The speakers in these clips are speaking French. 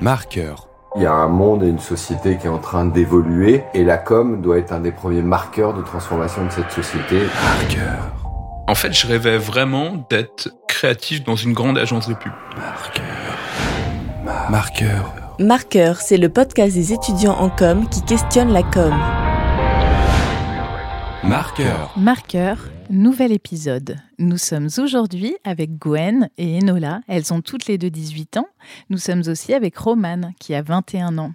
Marqueur. Il y a un monde et une société qui est en train d'évoluer et la com doit être un des premiers marqueurs de transformation de cette société. Marqueur. En fait, je rêvais vraiment d'être créatif dans une grande agence de pub. Marqueur. Marqueur. Marqueur, c'est le podcast des étudiants en com qui questionne la com. Marqueur. Marqueur, nouvel épisode. Nous sommes aujourd'hui avec Gwen et Enola. Elles ont toutes les deux 18 ans. Nous sommes aussi avec Romane qui a 21 ans.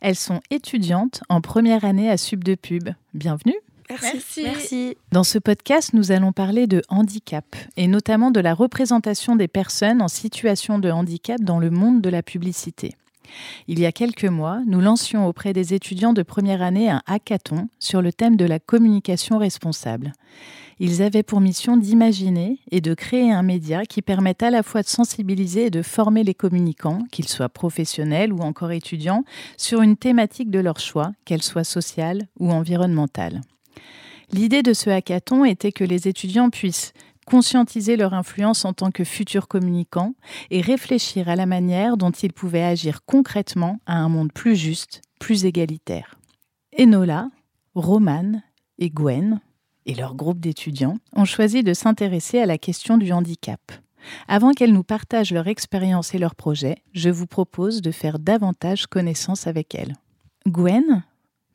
Elles sont étudiantes en première année à Sub de Pub. Bienvenue. Merci. Merci. Dans ce podcast, nous allons parler de handicap et notamment de la représentation des personnes en situation de handicap dans le monde de la publicité. Il y a quelques mois, nous lancions auprès des étudiants de première année un hackathon sur le thème de la communication responsable. Ils avaient pour mission d'imaginer et de créer un média qui permette à la fois de sensibiliser et de former les communicants, qu'ils soient professionnels ou encore étudiants, sur une thématique de leur choix, qu'elle soit sociale ou environnementale. L'idée de ce hackathon était que les étudiants puissent conscientiser leur influence en tant que futurs communicants et réfléchir à la manière dont ils pouvaient agir concrètement à un monde plus juste, plus égalitaire. Enola, Romane et Gwen, et leur groupe d'étudiants, ont choisi de s'intéresser à la question du handicap. Avant qu'elles nous partagent leur expérience et leurs projets, je vous propose de faire davantage connaissance avec elles. Gwen,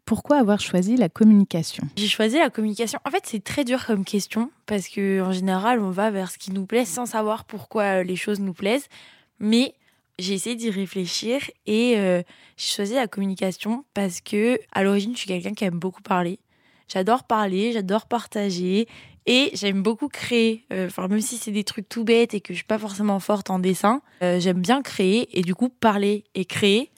pourquoi avoir choisi la communication? J'ai choisi la communication. En fait, c'est très dur comme question parce que en général, on va vers ce qui nous plaît sans savoir pourquoi les choses nous plaisent. Mais j'ai essayé d'y réfléchir et euh, j'ai choisi la communication parce que à l'origine, je suis quelqu'un qui aime beaucoup parler. J'adore parler, j'adore partager et j'aime beaucoup créer. Euh, Enfin, même si c'est des trucs tout bêtes et que je suis pas forcément forte en dessin, euh, j'aime bien créer et du coup parler et créer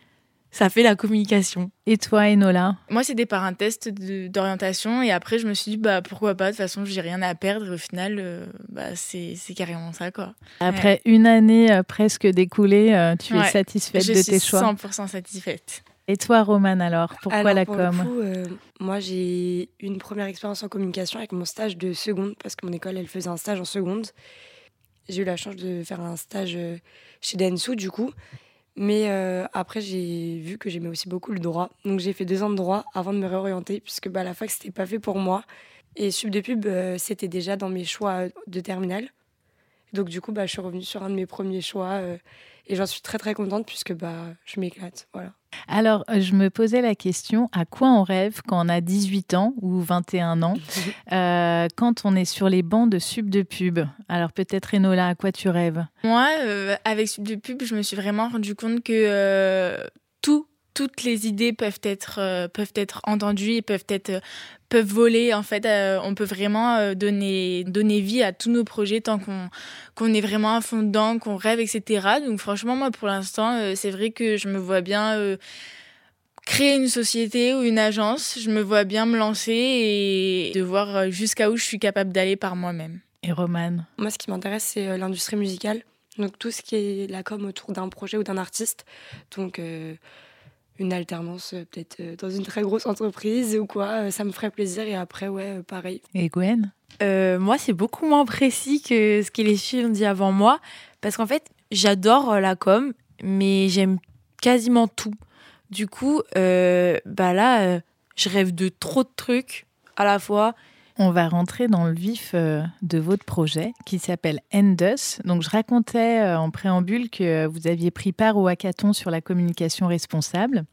ça fait la communication. Et toi, Enola Moi, c'était par un test d'orientation et après, je me suis dit, bah pourquoi pas, de toute façon, j'ai rien à perdre et au final, euh, bah, c'est carrément ça, quoi. Après une année euh, presque découlée, euh, tu es satisfaite je de suis tes choix 100% satisfaite. Et toi, Romane, alors Pourquoi Alors, la pour com le coup, euh, Moi, j'ai eu une première expérience en communication avec mon stage de seconde, parce que mon école, elle faisait un stage en seconde. J'ai eu la chance de faire un stage chez Densu, du coup. Mais euh, après, j'ai vu que j'aimais aussi beaucoup le droit. Donc, j'ai fait deux ans de droit avant de me réorienter, puisque bah, la fac, c'était pas fait pour moi. Et sub de pub, euh, c'était déjà dans mes choix de terminale. Donc, du coup, bah, je suis revenue sur un de mes premiers choix. euh, et j'en suis très, très contente, puisque bah, je m'éclate. Voilà. Alors, euh, je me posais la question, à quoi on rêve quand on a 18 ans ou 21 ans, euh, quand on est sur les bancs de sub de pub Alors peut-être, Enola, à quoi tu rêves? Moi, euh, avec Sub de Pub, je me suis vraiment rendu compte que euh, tout, toutes les idées peuvent être, euh, peuvent être entendues et peuvent être euh, peuvent voler. En fait, euh, on peut vraiment euh, donner, donner vie à tous nos projets tant qu'on qu'on est vraiment à fond dedans, qu'on rêve, etc. Donc franchement, moi, pour l'instant, euh, c'est vrai que je me vois bien euh, créer une société ou une agence. Je me vois bien me lancer et de voir jusqu'à où je suis capable d'aller par moi-même. Et Romane Moi, ce qui m'intéresse, c'est l'industrie musicale. Donc, tout ce qui est la com autour d'un projet ou d'un artiste. Donc, euh, une alternance, euh, peut-être euh, dans une très grosse entreprise ou quoi, euh, ça me ferait plaisir. Et après, ouais, euh, pareil. et Gwen? Euh, moi, c'est beaucoup moins précis que ce que les filles ont dit avant moi. Parce qu'en fait, j'adore euh, la com, mais j'aime quasiment tout. Du coup, euh, bah là, euh, je rêve de trop de trucs à la fois. On va rentrer dans le vif euh, de votre projet qui s'appelle Endus. Donc, je racontais euh, en préambule que vous aviez pris part au hackathon sur la communication responsable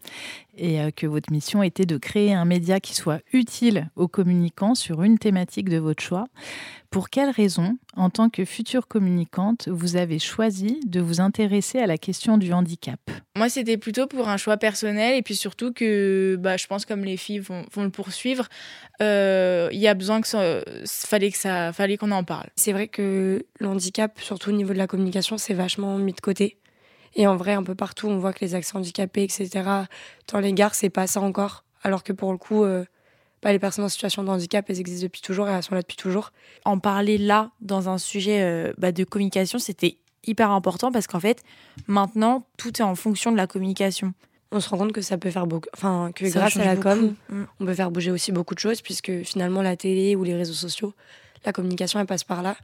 et euh, que votre mission était de créer un média qui soit utile aux communicants sur une thématique de votre choix. Pour quelles raisons, en tant que future communicante, vous avez choisi de vous intéresser à la question du handicap? Moi, c'était plutôt pour un choix personnel et puis surtout que bah, je pense comme les filles vont, vont le poursuivre, euh, il y a besoin que ça, fallait que ça, fallait qu'on en parle. C'est vrai que le handicap, surtout au niveau de la communication, c'est vachement mis de côté. Et en vrai, un peu partout, on voit que les accès handicapés, etc., dans les gares, c'est pas ça encore. Alors que pour le coup, euh, bah, les personnes en situation de handicap, elles existent depuis toujours et elles sont là depuis toujours. En parler là, dans un sujet euh, bah, de communication, c'était hyper important parce qu'en fait, maintenant, tout est en fonction de la communication. On se rend compte que ça peut faire beaucoup. Enfin, que Ça grâce à la com, beaucoup. Mm. on peut faire bouger aussi beaucoup de choses, puisque finalement, la télé ou les réseaux sociaux, la communication, elle passe par là.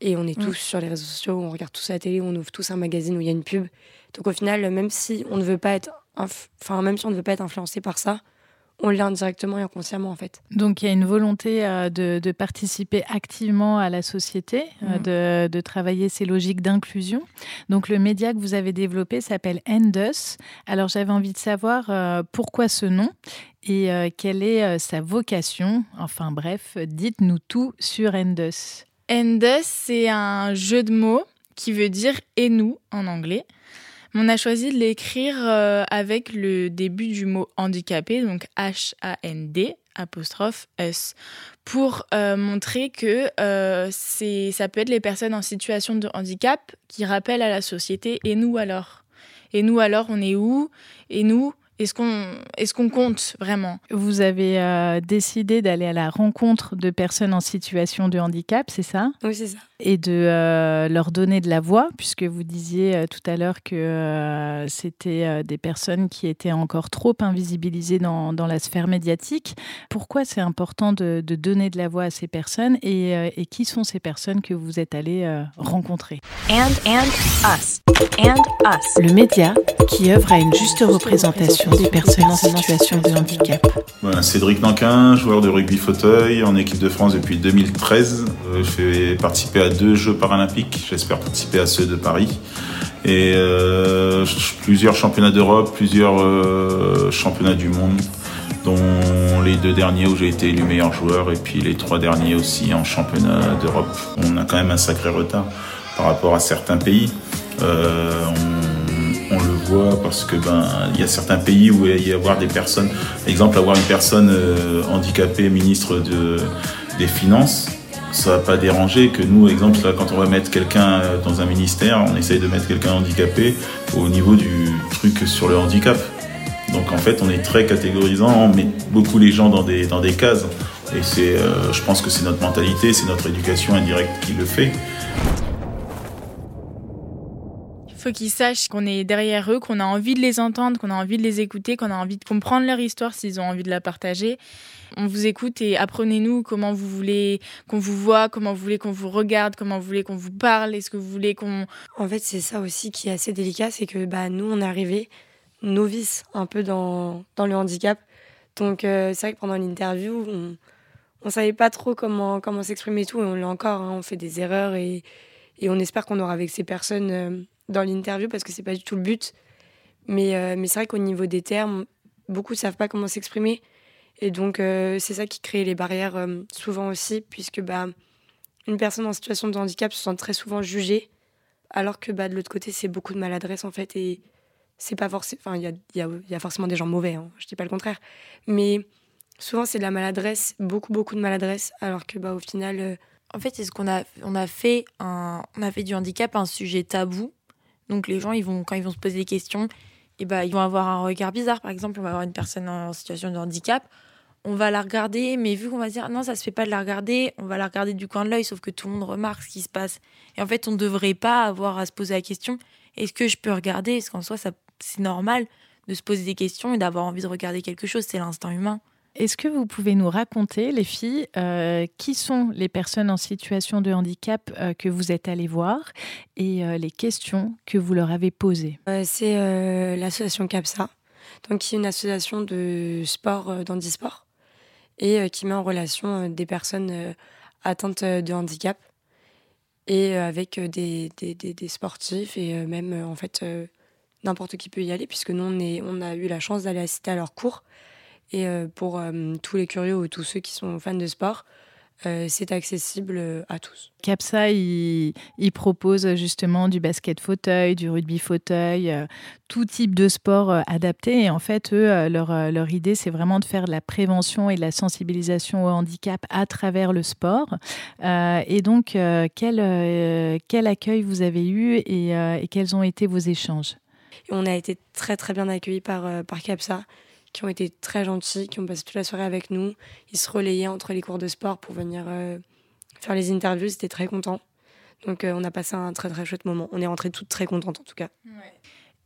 Et on est Mm. tous sur les réseaux sociaux, on regarde tous à la télé, on ouvre tous un magazine où il y a une pub. Donc au final, même si on ne veut pas être, enfin même si on ne veut pas être influencé par ça, on l'est indirectement et inconsciemment en fait. Donc il y a une volonté euh, de, de participer activement à la société, euh, Mhm. de, de travailler ces logiques d'inclusion. Donc le média que vous avez développé s'appelle Endus. Alors j'avais envie de savoir euh, pourquoi ce nom et quelle est sa vocation. Enfin bref, dites-nous tout sur Endus. Endus, c'est un jeu de mots qui veut dire et nous en anglais. On a choisi de l'écrire euh, avec le début du mot handicapé, donc H-A-N-D apostrophe S, pour euh, montrer que euh, ça peut être les personnes en situation de handicap qui rappellent à la société et nous alors. Et nous alors, on est où? Et nous, est-ce qu'on, est-ce qu'on compte vraiment? Vous avez euh, décidé d'aller à la rencontre de personnes en situation de handicap, c'est ça? Oui, c'est ça. et de euh, leur donner de la voix, puisque vous disiez euh, tout à l'heure que euh, c'était euh, des personnes qui étaient encore trop invisibilisées dans, dans la sphère médiatique. Pourquoi c'est important de, de donner de la voix à ces personnes et, euh, et qui sont ces personnes que vous êtes allés euh, rencontrer? And and us. And us. Le média qui œuvre à une juste représentation des personnes en situation de handicap. Voilà, Cédric Nanquin, joueur de rugby fauteuil en équipe de France depuis 2013. Euh, Je fais participer à deux Jeux paralympiques. J'espère participer à ceux de Paris. Et euh, plusieurs championnats d'Europe, plusieurs euh, championnats du monde, dont les deux derniers où j'ai été élu meilleur joueur et puis les trois derniers aussi en championnat d'Europe. On a quand même un sacré retard par rapport à certains pays. Euh, on, on le voit parce que ben il y a certains pays où il y a avoir des personnes, exemple avoir une personne euh, handicapée ministre de, des finances, ça va pas déranger que nous, exemple quand on va mettre quelqu'un euh, dans un ministère, on essaye de mettre quelqu'un handicapé au niveau du truc sur le handicap. Donc en fait, on est très catégorisant, on met beaucoup les gens dans des dans des cases. Et c'est, euh, je pense que c'est notre mentalité, c'est notre éducation indirecte qui le fait. Faut qu'ils sachent qu'on est derrière eux, qu'on a envie de les entendre, qu'on a envie de les écouter, qu'on a envie de comprendre leur histoire s'ils ont envie de la partager. On vous écoute et apprenez-nous comment vous voulez qu'on vous voit, comment vous voulez qu'on vous regarde, comment vous voulez qu'on vous parle, est-ce que vous voulez qu'on... En fait, c'est ça aussi qui est assez délicat, c'est que bah, nous, on est arrivés novices un peu dans, dans le handicap. Donc, euh, c'est vrai que pendant l'interview, on ne savait pas trop comment, comment s'exprimer et tout, et on l'a encore, hein, on fait des erreurs, et, et on espère qu'on aura avec ces personnes euh, dans l'interview, parce que c'est pas du tout le but. Mais, euh, mais c'est vrai qu'au niveau des termes, beaucoup ne savent pas comment s'exprimer, et donc euh, c'est ça qui crée les barrières euh, souvent aussi, puisque bah, une personne en situation de handicap se sent très souvent jugée, alors que bah, de l'autre côté, c'est beaucoup de maladresse en fait. Et c'est pas forcément. Il y a, y, y a forcément des gens mauvais, hein, je dis pas le contraire. Mais souvent, c'est de la maladresse, beaucoup, beaucoup de maladresse, alors que bah, au final. En fait, c'est ce qu'on a, on a a fait du handicap un sujet tabou. Donc les gens, quand ils vont se poser des questions, et ben, ils vont avoir un regard bizarre. Par exemple, on va avoir une personne en situation de handicap, on va la regarder, mais vu qu'on va dire non, ça se fait pas de la regarder, on va la regarder du coin de l'œil, sauf que tout le monde remarque ce qui se passe. Et en fait, on ne devrait pas avoir à se poser la question est-ce que je peux regarder? Est-ce qu'en soi, ça, c'est normal de se poser des questions et d'avoir envie de regarder quelque chose? C'est l'instinct humain. Est-ce que vous pouvez nous raconter, les filles, euh, qui sont les personnes en situation de handicap euh, que vous êtes allées voir et euh, les questions que vous leur avez posées? C'est l'association CAPSA, donc qui est une association de sport, d'handisport, et qui met en relation des personnes atteintes de handicap et avec des, sportifs et même en fait n'importe qui peut y aller puisque nous on, on a eu la chance d'aller assister à leurs cours et euh, pour euh, tous les curieux ou tous ceux qui sont fans de sport euh, c'est accessible à tous. CAPSA, il, il propose justement du basket fauteuil, du rugby fauteuil, euh, tout type de sport euh, adapté. Et en fait, eux, leur, leur idée, c'est vraiment de faire de la prévention et de la sensibilisation au handicap à travers le sport. Et donc, quel, quel accueil vous avez eu et, et quels ont été vos échanges? On a été très très bien accueillis par, par CAPSA, qui ont été très gentils, qui ont passé toute la soirée avec nous. Ils se relayaient entre les cours de sport pour venir euh, faire les interviews, ils étaient très contents. Donc euh, on a passé un très très chouette moment. On est rentrés toutes très contentes en tout cas.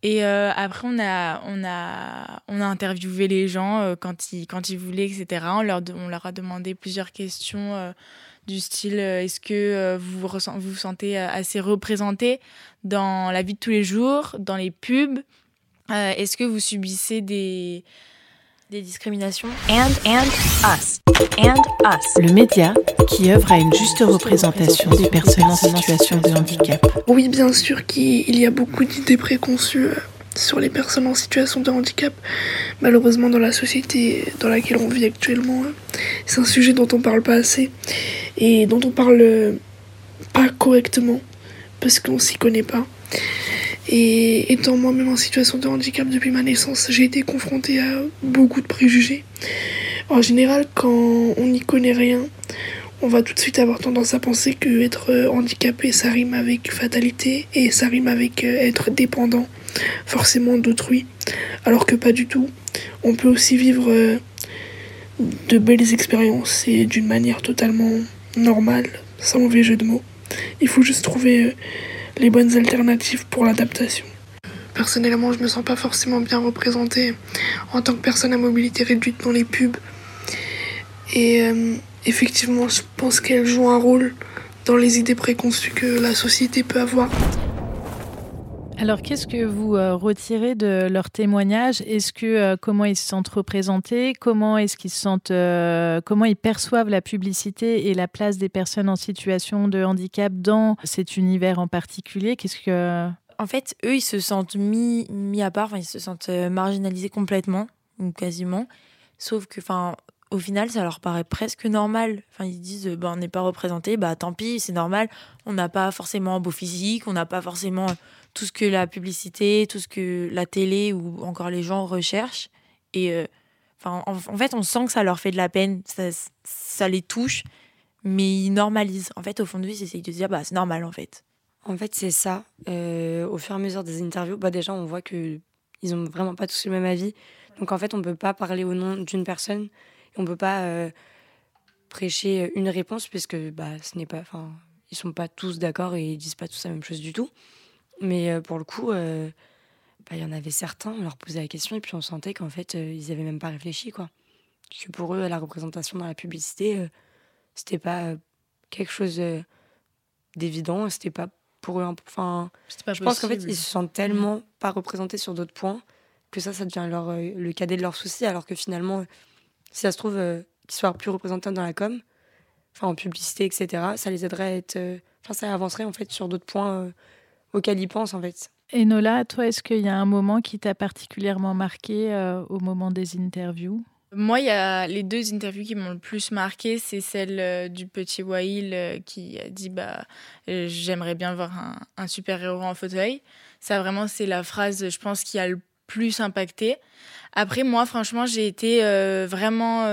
Et euh, après, on a, on, a, on a interviewé les gens quand, ils, quand ils voulaient, etc. On leur, on leur a demandé plusieurs questions du style est-ce que vous, vous vous sentez assez représenté dans la vie de tous les jours, dans les pubs? Est-ce que vous subissez des des discriminations. And, and, us. And, us. Le média qui œuvre à une juste représentation des personnes en situation de handicap. Oui, bien sûr qu'il y a beaucoup d'idées préconçues euh, sur les personnes en situation de handicap. Malheureusement, dans la société dans laquelle on vit actuellement, euh, c'est un sujet dont on parle pas assez et dont on parle euh, pas correctement parce qu'on s'y connaît pas. Et étant moi-même en situation de handicap depuis ma naissance, j'ai été confrontée à beaucoup de préjugés. En général, quand on n'y connaît rien, on va tout de suite avoir tendance à penser que être handicapé, ça rime avec fatalité et ça rime avec euh, être dépendant forcément d'autrui. Alors que pas du tout. On peut aussi vivre euh, de belles expériences et d'une manière totalement normale, sans mauvais jeu de mots. Il faut juste trouver euh, les bonnes alternatives pour l'adaptation. Personnellement, je me sens pas forcément bien représentée en tant que personne à mobilité réduite dans les pubs. Et euh, effectivement, je pense qu'elle joue un rôle dans les idées préconçues que la société peut avoir. Alors, qu'est-ce que vous euh, retirez de leur témoignage? Est-ce que euh, comment ils se sentent représentés? Comment est-ce qu'ils sentent euh, Comment ils perçoivent la publicité et la place des personnes en situation de handicap dans cet univers en particulier? Qu'est-ce que En fait, eux, ils se sentent mis mis à part. Ils se sentent marginalisés complètement ou quasiment. Sauf que, enfin, au final, ça leur paraît presque normal. Enfin, ils disent, ben, on n'est pas représenté, bah tant pis, c'est normal. On n'a pas forcément un beau physique, on n'a pas forcément tout ce que la publicité, tout ce que la télé ou encore les gens recherchent. Et euh, en, fait, on sent que ça leur fait de la peine, ça, ça les touche, mais ils normalisent. En fait, au fond de lui, ils essayent de se dire, bah, c'est normal en fait. En fait, c'est ça. Euh, au fur et à mesure des interviews, bah, déjà, on voit que ils ont vraiment pas tous le même avis. Donc, en fait, on peut pas parler au nom d'une personne. Et on peut pas euh, prêcher une réponse puisque bah, ce n'est pas. Enfin, ils sont pas tous d'accord et ils disent pas tous la même chose du tout. Mais euh, pour le coup, euh, bah, il y en avait certains, on leur posait la question et puis on sentait qu'en fait, euh, ils n'avaient même pas réfléchi. Quoi. Que pour eux, la représentation dans la publicité, c'était pas quelque chose d'évident, c'était pas pour eux. Enfin, je pense qu'en fait, ils se sentent tellement mmh. pas représentés sur d'autres points que ça, ça devient leur, le cadet de leurs soucis, alors que finalement, si ça se trouve, qu'ils soient plus représentés dans la com, enfin en publicité, etc., ça les aiderait à être. Enfin, ça avancerait en fait sur d'autres points auquel ils pensent en fait. Et Nola, toi, est-ce qu'il y a un moment qui t'a particulièrement marqué euh, au moment des interviews? Moi, il y a les deux interviews qui m'ont le plus marqué, c'est celle euh, du petit Wail euh, qui a dit bah j'aimerais bien voir un, un super héros en fauteuil. Ça vraiment c'est la phrase, je pense, qui a le plus impacté. Après, moi, franchement, j'ai été vraiment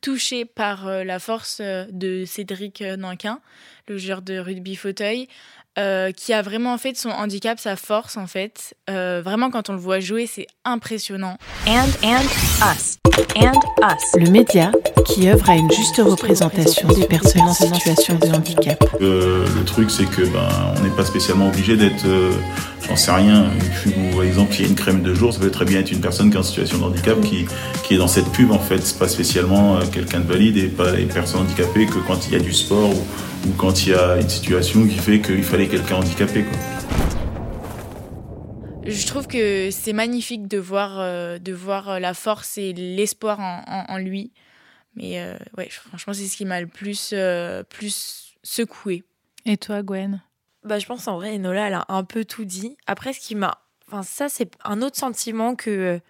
touchée par la force de Cédric Nankin, le joueur de rugby fauteuil. Euh, qui a vraiment fait de son handicap sa force en fait. Euh, vraiment quand on le voit jouer, c'est impressionnant. And, and us. And us. Le média qui œuvre à une juste représentation des personnes en situation de handicap. Euh, le truc c'est que ben on n'est pas spécialement obligé d'être j'en sais rien, une par exemple il y a une crème de jour, ça peut très bien être une personne qui est en situation de handicap qui, qui est dans cette pub en fait, c'est pas spécialement quelqu'un de valide et pas les personnes handicapées que quand il y a du sport ou ou quand il y a une situation qui fait qu'il fallait quelqu'un handicapé. Quoi. Je trouve que c'est magnifique de voir, euh, de voir euh, la force et l'espoir en, lui. Mais euh, ouais, franchement, c'est ce qui m'a le plus, plus secoué. Et toi, Gwen? Bah, Je pense en vrai, Enola, elle a un peu tout dit. Après, ce qui m'a. Enfin, ça, c'est un autre sentiment que,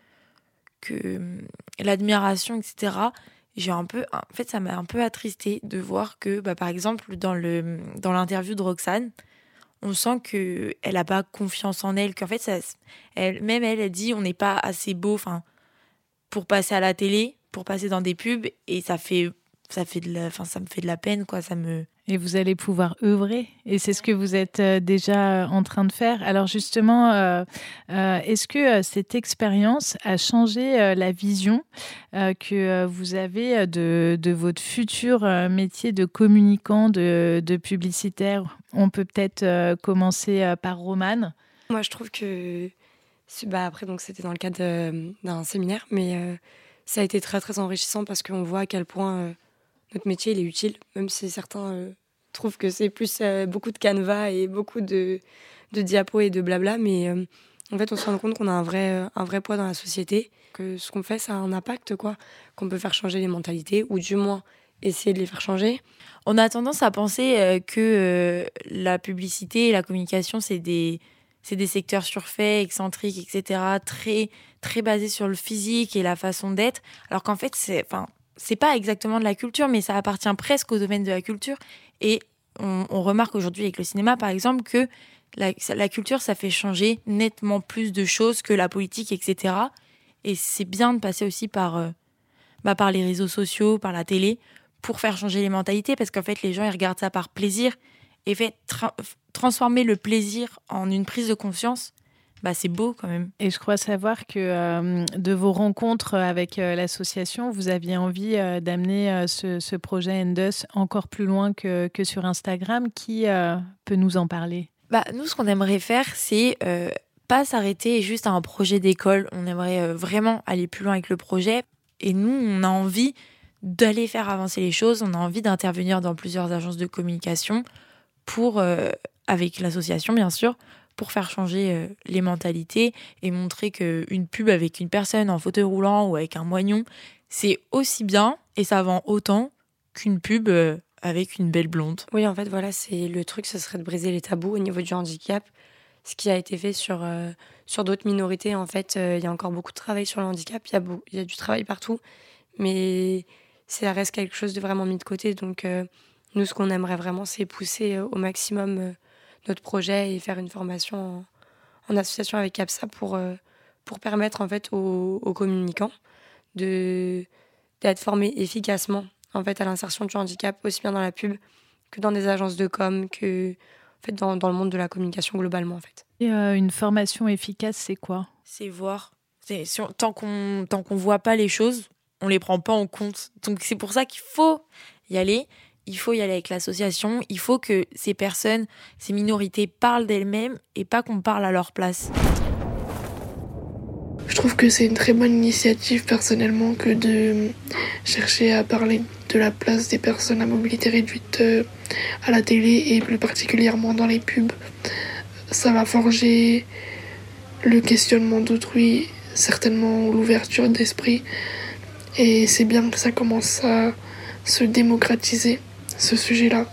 que l'admiration, etc j'ai un peu en fait ça m'a un peu attristé de voir que bah, par exemple dans le dans l'interview de Roxane on sent que elle a pas confiance en elle qu'en fait ça elle même elle elle dit on n'est pas assez beau enfin pour passer à la télé pour passer dans des pubs et ça fait ça fait de la ça me fait de la peine quoi ça me et vous allez pouvoir œuvrer. Et c'est ce que vous êtes euh, déjà en train de faire. Alors justement, euh, euh, est-ce que cette expérience a changé la vision que vous avez de, de, votre futur métier de communicant, de, de publicitaire? On peut peut-être commencer par Romane. Moi, je trouve que bah, après, c'était dans le cadre d'un séminaire, mais ça a été très très enrichissant parce qu'on voit à quel point notre métier il est utile, même si certains euh, trouvent que c'est plus euh, beaucoup de canevas et beaucoup de, diapos et de blabla, mais euh, en fait on se rend compte qu'on a un vrai, un vrai poids dans la société, que ce qu'on fait ça a un impact, quoi, qu'on peut faire changer les mentalités, ou du moins essayer de les faire changer. On a tendance à penser euh, que la publicité et la communication, c'est des, c'est des secteurs surfaits, excentriques, etc., très, très basés sur le physique et la façon d'être, alors qu'en fait, c'est, enfin, c'est pas exactement de la culture, mais ça appartient presque au domaine de la culture. Et on, remarque aujourd'hui avec le cinéma, par exemple, que la, culture, ça fait changer nettement plus de choses que la politique, etc. Et c'est bien de passer aussi par, euh, bah, par les réseaux sociaux, par la télé, pour faire changer les mentalités, parce qu'en fait, les gens, ils regardent ça par plaisir. Et fait tra- transformer le plaisir en une prise de conscience, bah, c'est beau quand même. Et je crois savoir que euh, de vos rencontres avec euh, l'association, vous aviez envie euh, d'amener euh, ce, ce projet Endus encore plus loin que, que sur Instagram. Qui euh, peut nous en parler? Bah, nous, ce qu'on aimerait faire, c'est euh, pas s'arrêter juste à un projet d'école. On aimerait euh, vraiment aller plus loin avec le projet. Et nous, on a envie d'aller faire avancer les choses. On a envie d'intervenir dans plusieurs agences de communication pour, euh, avec l'association, bien sûr, pour faire changer euh, les mentalités et montrer qu'une pub avec une personne en fauteuil roulant ou avec un moignon, c'est aussi bien et ça vend autant qu'une pub euh, avec une belle blonde. Oui, en fait, voilà, c'est le truc, ce serait de briser les tabous au niveau du handicap. Ce qui a été fait sur, euh, sur d'autres minorités, en fait, il y a encore beaucoup de travail sur le handicap. Il y a, y a du travail partout, mais ça reste quelque chose de vraiment mis de côté. Donc, nous, ce qu'on aimerait vraiment, c'est pousser au maximum notre projet et faire une formation en, en association avec CAPSA pour, euh, pour permettre, en fait, aux, aux communicants de d'être formés efficacement en fait à l'insertion du handicap aussi bien dans la pub que dans des agences de com que en fait dans, dans le monde de la communication globalement en fait. Et, euh, Une formation efficace, c'est quoi? C'est voir. C'est- si on- tant qu'on tant qu'on voit pas les choses, on les prend pas en compte. Donc c'est pour ça qu'il faut y aller. Il faut y aller avec l'association. Il faut que ces personnes, ces minorités parlent d'elles-mêmes et pas qu'on parle à leur place. Je trouve que c'est une très bonne initiative personnellement que de chercher à parler de la place des personnes à mobilité réduite euh, à la télé et plus particulièrement dans les pubs. Ça va forger le questionnement d'autrui, certainement l'ouverture d'esprit. Et c'est bien que ça commence à se démocratiser, ce sujet-là.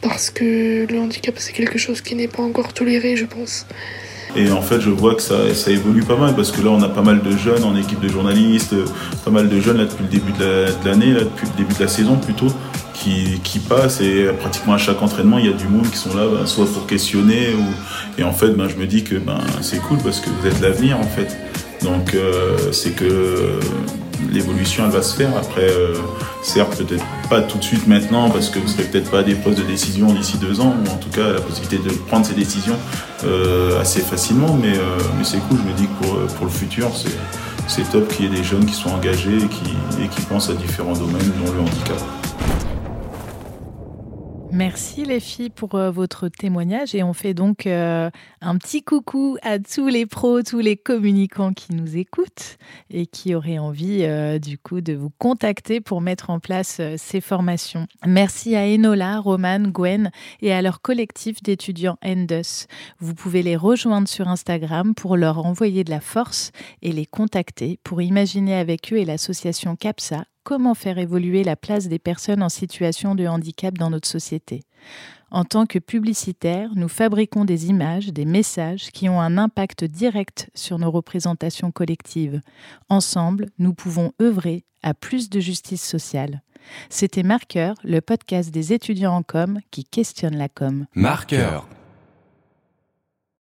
Parce que le handicap, c'est quelque chose qui n'est pas encore toléré, je pense. Et en fait, je vois que ça, ça évolue pas mal parce que là, on a pas mal de jeunes en équipe de journalistes, euh, pas mal de jeunes là depuis le début de la- l'année, là depuis le début de la saison plutôt, qui, qui passent et euh, pratiquement à chaque entraînement, il y a du monde qui sont là, ben, soit pour questionner ou et en fait, ben, je me dis que ben c'est cool parce que vous êtes l'avenir en fait. Donc euh, c'est que l'évolution elle va se faire. Après, euh, certes peut-être pas tout de suite maintenant parce que vous serez peut-être pas des postes de décision d'ici deux ans ou en tout cas la possibilité de prendre ces décisions euh, assez facilement. Mais, euh, mais c'est cool. Je me dis que pour, le futur c'est c'est top qu'il y ait des jeunes qui sont engagés et qui, et qui pensent à différents domaines, dont le handicap. Merci les filles pour euh, votre témoignage et on fait donc euh, un petit coucou à tous les pros, tous les communicants qui nous écoutent et qui auraient envie euh, du coup de vous contacter pour mettre en place ces formations. Merci à Enola, Romane, Gwen et à leur collectif d'étudiants Endus. Vous pouvez les rejoindre sur Instagram pour leur envoyer de la force et les contacter pour imaginer avec eux et l'association CAPSA comment faire évoluer la place des personnes en situation de handicap dans notre société. En tant que publicitaires, nous fabriquons des images, des messages qui ont un impact direct sur nos représentations collectives. Ensemble, nous pouvons œuvrer à plus de justice sociale. C'était Marqueur, le podcast des étudiants en com qui questionne la com. Marqueur.